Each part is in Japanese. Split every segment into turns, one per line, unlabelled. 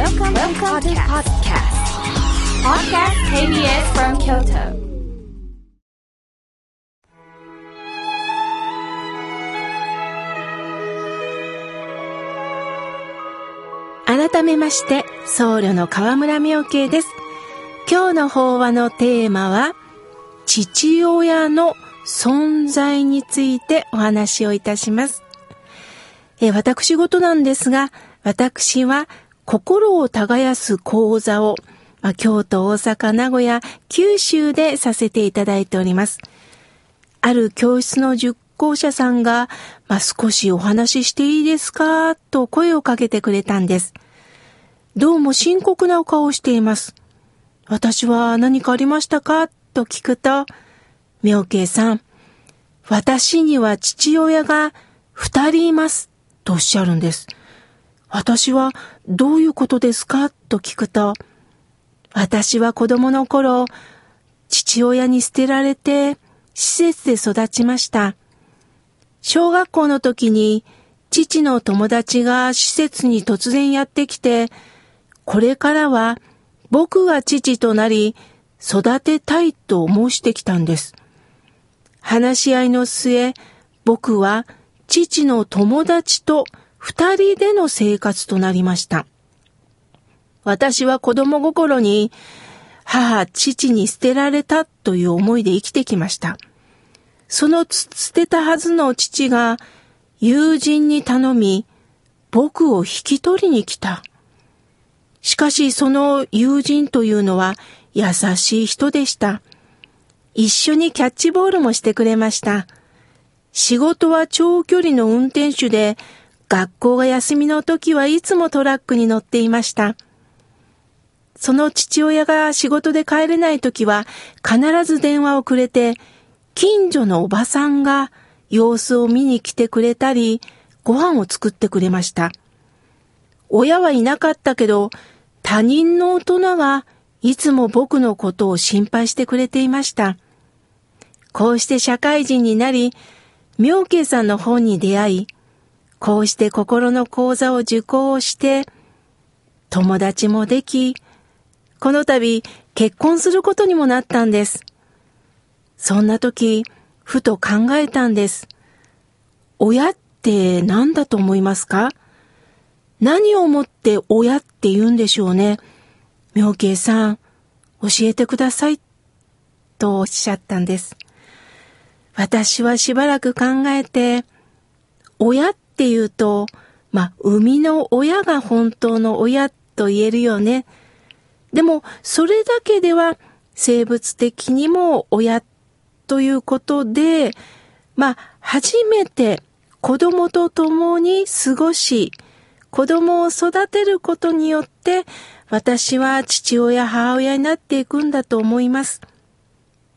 Welcome, Welcome to podcast. Podcast KBS from Kyoto.
改めまして、僧侶の河村明慶です。今日の法話のテーマは、父親の存在についてお話をいたします。え私事なんですが、私は心を耕す講座を、まあ、京都、大阪、名古屋、九州でさせていただいております。ある教室の受講者さんが、まあ、少しお話ししていいですか？と声をかけてくれたんです。どうも深刻なお顔をしています。私は何かありましたか？と聞くと、妙慶さん、私には父親が二人います。とおっしゃるんです。私はどういうことですか？と聞くと、私は子供の頃、父親に捨てられて施設で育ちました。小学校の時に父の友達が施設に突然やってきて、これからは僕が父となり育てたいと申してきたんです。話し合いの末、僕は父の友達と二人での生活となりました。私は子供心に母、父に捨てられたという思いで生きてきました。その捨てたはずの父が友人に頼み、僕を引き取りに来た。しかしその友人というのは優しい人でした。一緒にキャッチボールもしてくれました。仕事は長距離の運転手で、学校が休みの時はいつもトラックに乗っていました。その父親が仕事で帰れない時は必ず電話をくれて、近所のおばさんが様子を見に来てくれたり、ご飯を作ってくれました。親はいなかったけど、他人の大人がいつも僕のことを心配してくれていました。こうして社会人になり、妙慶さんの本に出会い、こうして心の講座を受講して、友達もでき、この度結婚することにもなったんです。そんな時、ふと考えたんです。親って何だと思いますか？何をもって親って言うんでしょうね。妙慶さん、教えてください。とおっしゃったんです。私はしばらく考えて、親っって言うと、まあ、生みの親が本当の親と言えるよね。でも、それだけでは生物的にも親ということで、まあ、初めて子供と共に過ごし、子供を育てることによって、私は父親、母親になっていくんだと思います。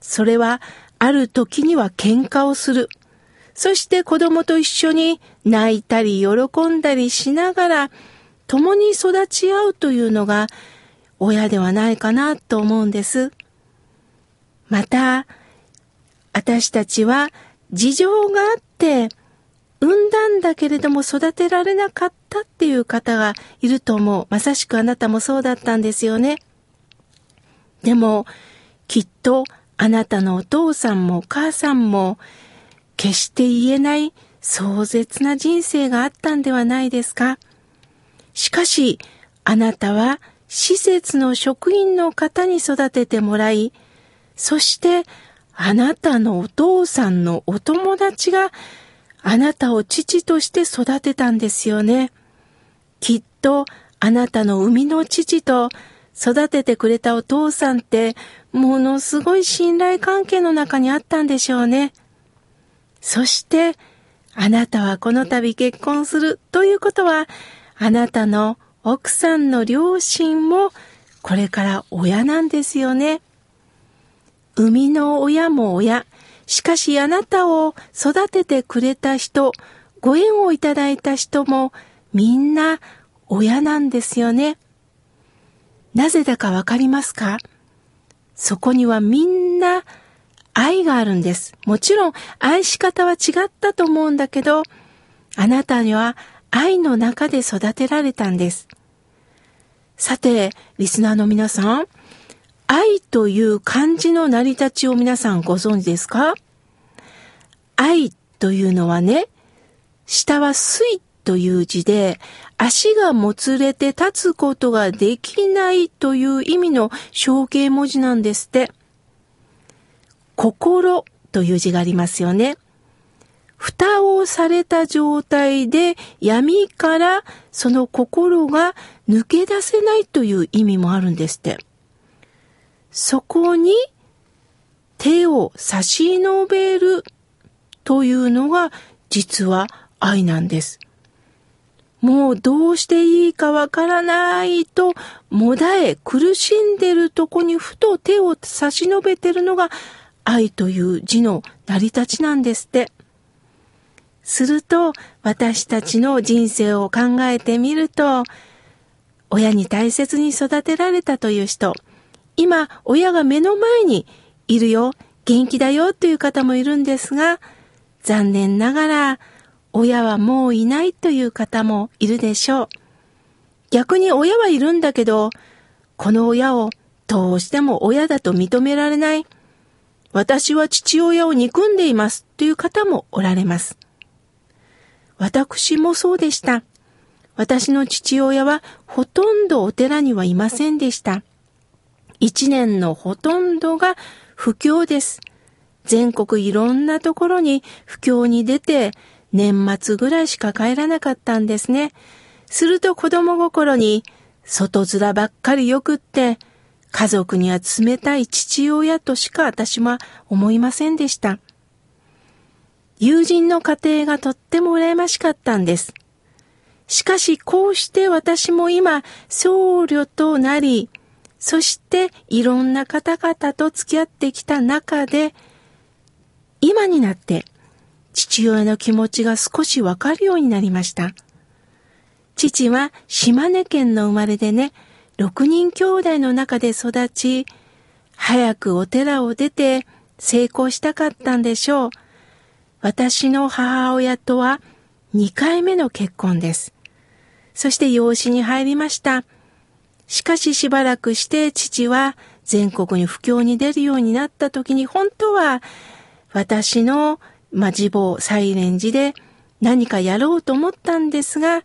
それは、ある時には喧嘩をする。そして子供と一緒に泣いたり喜んだりしながら、共に育ち合うというのが、親ではないかなと思うんです。また、私たちは事情があって、産んだんだけれども育てられなかったっていう方がいると思う。まさしくあなたもそうだったんですよね。でも、きっとあなたのお父さんもお母さんも、決して言えない壮絶な人生があったんではないですか？しかし、あなたは施設の職員の方に育ててもらい、そしてあなたのお父さんのお友達があなたを父として育てたんですよね。きっとあなたの生みの父と育ててくれたお父さんってものすごい信頼関係の中にあったんでしょうね。そしてあなたはこの度結婚するということはあなたの奥さんの両親もこれから親なんですよね。生みの親も親、しかしあなたを育ててくれた人、ご縁をいただいた人もみんな親なんですよね。なぜだかわかりますか？そこにはみんな愛があるんです。もちろん愛し方は違ったと思うんだけど、あなたには愛の中で育てられたんです。さて、リスナーの皆さん、愛という漢字の成り立ちを皆さんご存知ですか？愛というのはね、下は水という字で、足がもつれて立つことができないという意味の象形文字なんですって。心という字がありますよね。蓋をされた状態で闇からその心が抜け出せないという意味もあるんですって。そこに手を差し伸べるというのが実は愛なんです。もうどうしていいかわからないと、もだえ苦しんでるとこにふと手を差し伸べてるのが愛という字の成り立ちなんですって。すると、私たちの人生を考えてみると、親に大切に育てられたという人、今、親が目の前にいるよ、元気だよという方もいるんですが、残念ながら、親はもういないという方もいるでしょう。逆に親はいるんだけど、この親をどうしても親だと認められない。私は父親を憎んでいますという方もおられます。私もそうでした。私の父親はほとんどお寺にはいませんでした。一年のほとんどが不況です。全国いろんなところに不況に出て年末ぐらいしか帰らなかったんですね。すると子供心に外面ばっかりよくって家族には冷たい父親としか私は思いませんでした。友人の家庭がとっても羨ましかったんです。しかしこうして私も今僧侶となり、そしていろんな方々と付き合ってきた中で、今になって父親の気持ちが少しわかるようになりました。父は島根県の生まれでね、六人兄弟の中で育ち、早くお寺を出て成功したかったんでしょう。私の母親とは2回目の結婚です。そして養子に入りました。しかししばらくして父は全国に布教に出るようになった時に本当は私のまあ、自母サイレンジで何かやろうと思ったんですが、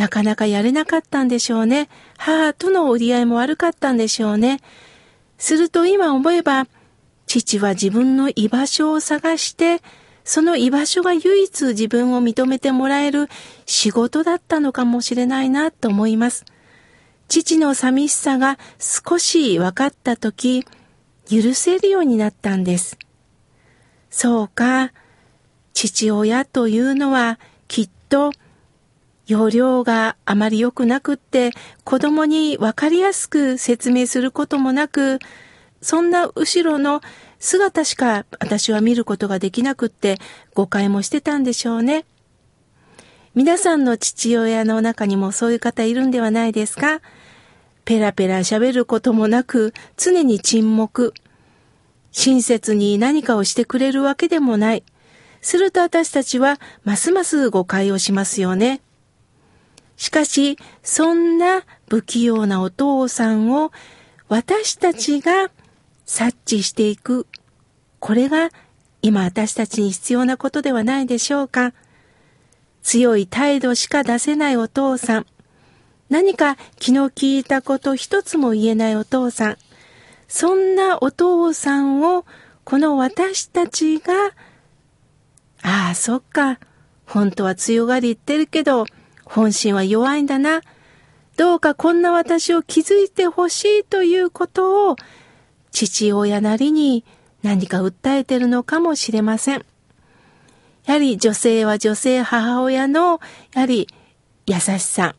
なかなかやれなかったんでしょうね。母との折り合いも悪かったんでしょうね。すると今思えば、父は自分の居場所を探して、その居場所が唯一自分を認めてもらえる仕事だったのかもしれないなと思います。父の寂しさが少し分かったとき、許せるようになったんです。そうか、父親というのはきっと容量があまり良くなくって子供にわかりやすく説明することもなくそんな後ろの姿しか私は見ることができなくって誤解もしてたんでしょうね。皆さんの父親の中にもそういう方いるんではないですか？ペラペラ喋ることもなく常に沈黙。親切に何かをしてくれるわけでもない。すると私たちはますます誤解をしますよね。しかし、そんな不器用なお父さんを私たちが察知していく。これが今私たちに必要なことではないでしょうか。強い態度しか出せないお父さん。何か気の利いたこと一つも言えないお父さん。そんなお父さんをこの私たちがああ、そっか。本当は強がり言ってるけど、本心は弱いんだな。どうかこんな私を気づいてほしいということを、父親なりに何か訴えてるのかもしれません。やはり女性は女性母親の、やはり優しさ、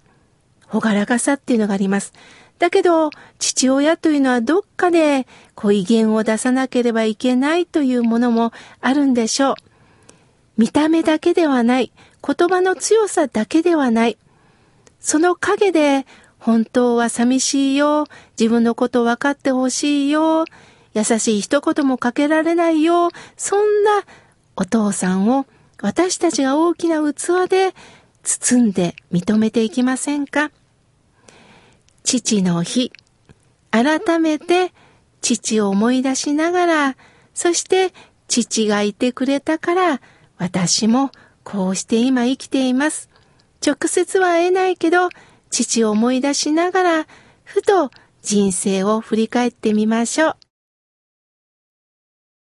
ほがらかさっていうのがあります。だけど、父親というのはどっかで、こう威厳を出さなければいけないというものもあるんでしょう。見た目だけではない、言葉の強さだけではない。その陰で、本当は寂しいよ、自分のこと分かってほしいよ、優しい一言もかけられないよ、そんなお父さんを私たちが大きな器で包んで認めていきませんか。父の日、改めて父を思い出しながら、そして父がいてくれたから、私もこうして今生きています。直接は会えないけど、父を思い出しながら、ふと人生を振り返ってみましょう。